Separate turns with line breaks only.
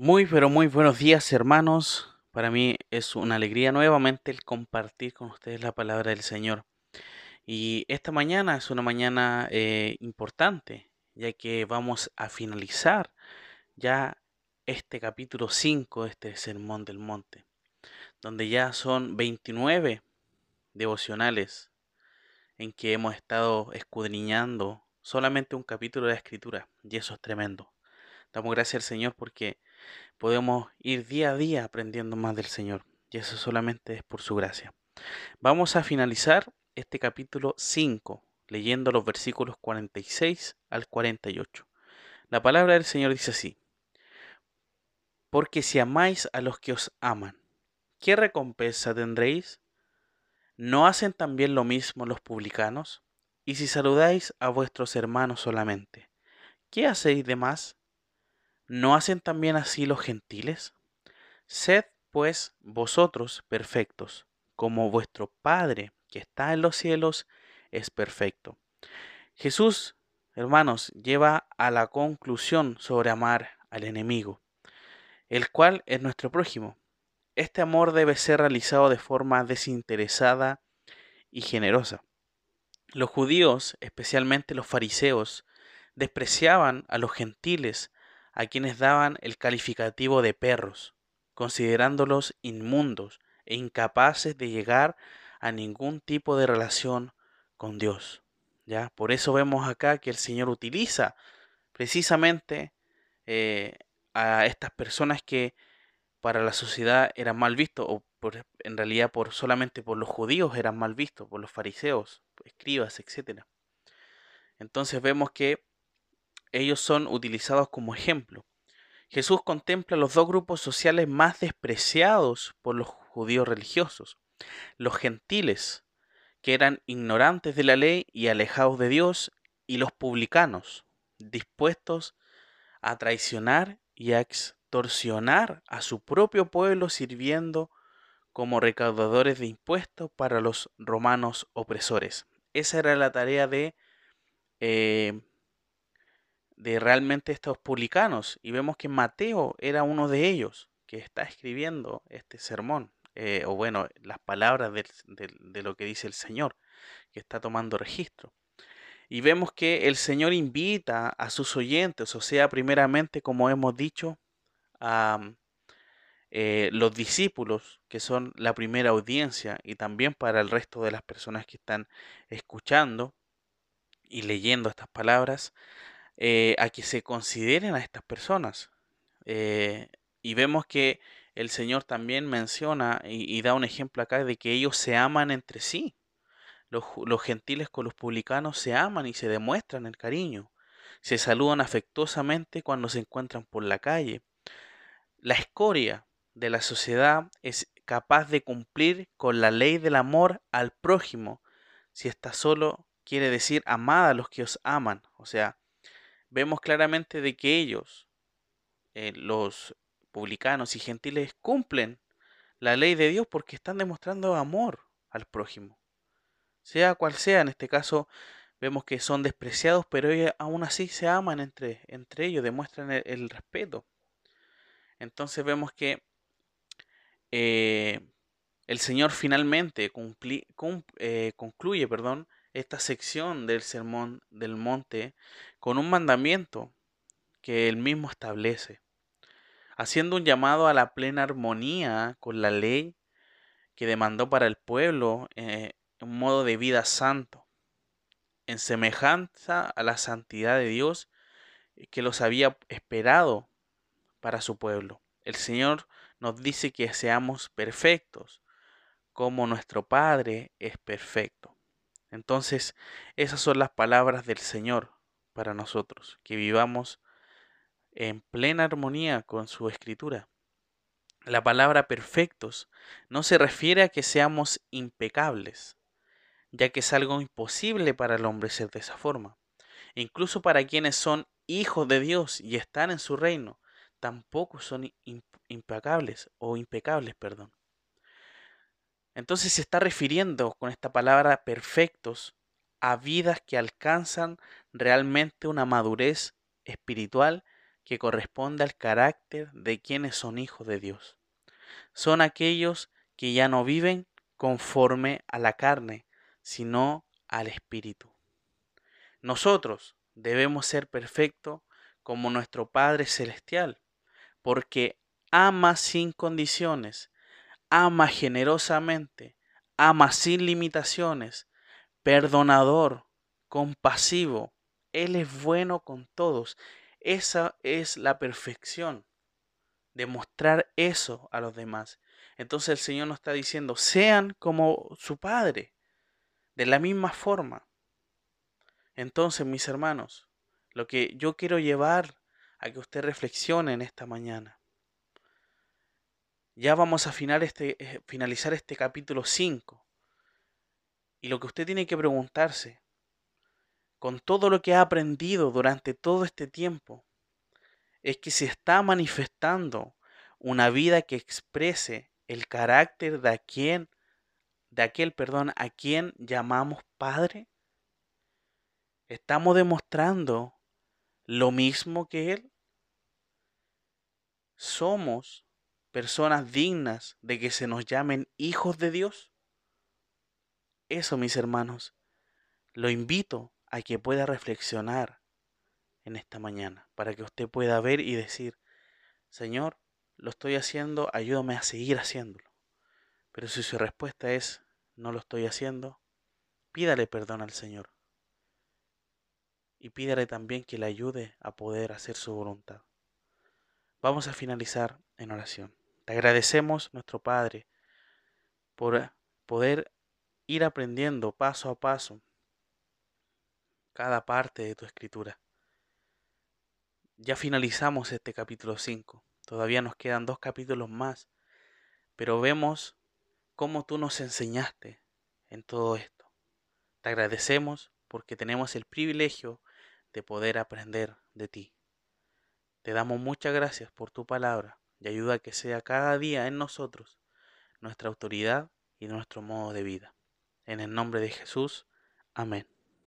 Muy, pero muy buenos días, hermanos. Para mí es una alegría nuevamente el compartir con ustedes la palabra del Señor. Y esta mañana es una mañana eh, importante, ya que vamos a finalizar ya este capítulo 5 de este Sermón del Monte, donde ya son 29 devocionales en que hemos estado escudriñando solamente un capítulo de la Escritura, y eso es tremendo. Damos gracias al Señor porque podemos ir día a día aprendiendo más del Señor. Y eso solamente es por su gracia. Vamos a finalizar este capítulo 5 leyendo los versículos 46 al 48. La palabra del Señor dice así. Porque si amáis a los que os aman, ¿qué recompensa tendréis? ¿No hacen también lo mismo los publicanos? Y si saludáis a vuestros hermanos solamente, ¿qué hacéis de más? ¿No hacen también así los gentiles? Sed, pues, vosotros perfectos, como vuestro Padre que está en los cielos es perfecto. Jesús, hermanos, lleva a la conclusión sobre amar al enemigo, el cual es nuestro prójimo. Este amor debe ser realizado de forma desinteresada y generosa. Los judíos, especialmente los fariseos, despreciaban a los gentiles a quienes daban el calificativo de perros, considerándolos inmundos e incapaces de llegar a ningún tipo de relación con Dios. ¿ya? Por eso vemos acá que el Señor utiliza precisamente eh, a estas personas que para la sociedad eran mal vistos, o en realidad por solamente por los judíos eran mal vistos, por los fariseos, escribas, etc. Entonces vemos que ellos son utilizados como ejemplo. Jesús contempla los dos grupos sociales más despreciados por los judíos religiosos, los gentiles, que eran ignorantes de la ley y alejados de Dios, y los publicanos, dispuestos a traicionar y a extorsionar a su propio pueblo sirviendo como recaudadores de impuestos para los romanos opresores. Esa era la tarea de eh, de realmente estos publicanos y vemos que Mateo era uno de ellos que está escribiendo este sermón, eh, o bueno, las palabras de lo que dice el Señor, que está tomando registro. Y vemos que el Señor invita a sus oyentes, o sea, primeramente, como hemos dicho, a eh, los discípulos, que son la primera audiencia, y también para el resto de las personas que están escuchando y leyendo estas palabras, eh, a que se consideren a estas personas. Eh, y vemos que el Señor también menciona y, da un ejemplo acá de que ellos se aman entre sí. Los, los, gentiles con los publicanos se aman y se demuestran el cariño. Se saludan afectuosamente cuando se encuentran por la calle. La escoria de la sociedad es capaz de cumplir con la ley del amor al prójimo si está solo quiere decir amada a los que os aman. O sea, vemos claramente de que ellos, eh, los publicanos y gentiles, cumplen la ley de Dios porque están demostrando amor al prójimo. Sea cual sea, en este caso vemos que son despreciados, pero ellos aún así se aman entre, entre ellos, demuestran el, respeto. Entonces vemos que eh, el Señor finalmente eh, concluye perdón, esta sección del Sermón del Monte con un mandamiento que él mismo establece, haciendo un llamado a la plena armonía con la ley que demandó para el pueblo eh, un modo de vida santo, en semejanza a la santidad de Dios que los había esperado para su pueblo. El Señor nos dice que seamos perfectos, como nuestro Padre es perfecto. Entonces, esas son las palabras del Señor para nosotros, que vivamos en plena armonía con su escritura. La palabra perfectos no se refiere a que seamos impecables, ya que es algo imposible para el hombre ser de esa forma. Incluso para quienes son hijos de Dios y están en su reino, tampoco son impecables o impecables, perdón. Entonces se está refiriendo con esta palabra perfectos a vidas que alcanzan realmente una madurez espiritual que corresponde al carácter de quienes son hijos de Dios. Son aquellos que ya no viven conforme a la carne, sino al Espíritu. Nosotros debemos ser perfectos como nuestro Padre Celestial, porque ama sin condiciones, ama generosamente, ama sin limitaciones, perdonador, compasivo. Él es bueno con todos. Esa es la perfección, demostrar eso a los demás. Entonces el Señor nos está diciendo, sean como su Padre, de la misma forma. Entonces, mis hermanos, lo que yo quiero llevar a que usted reflexione en esta mañana. Ya vamos a este, eh, finalizar este capítulo 5. Y lo que usted tiene que preguntarse, con todo lo que ha aprendido durante todo este tiempo, es que se está manifestando una vida que exprese el carácter de quien, de aquel, perdón, a quien llamamos Padre. Estamos demostrando lo mismo que Él. Somos personas dignas de que se nos llamen hijos de Dios. Eso, mis hermanos, lo invito a que pueda reflexionar en esta mañana, para que usted pueda ver y decir, Señor, lo estoy haciendo, ayúdame a seguir haciéndolo. Pero si su respuesta es, no lo estoy haciendo, pídale perdón al Señor. Y pídale también que le ayude a poder hacer su voluntad. Vamos a finalizar en oración. Te agradecemos, nuestro Padre, por poder ir aprendiendo paso a paso cada parte de tu escritura. Ya finalizamos este capítulo 5. Todavía nos quedan dos capítulos más, pero vemos cómo tú nos enseñaste en todo esto. Te agradecemos porque tenemos el privilegio de poder aprender de ti. Te damos muchas gracias por tu palabra y ayuda a que sea cada día en nosotros nuestra autoridad y nuestro modo de vida. En el nombre de Jesús, amén.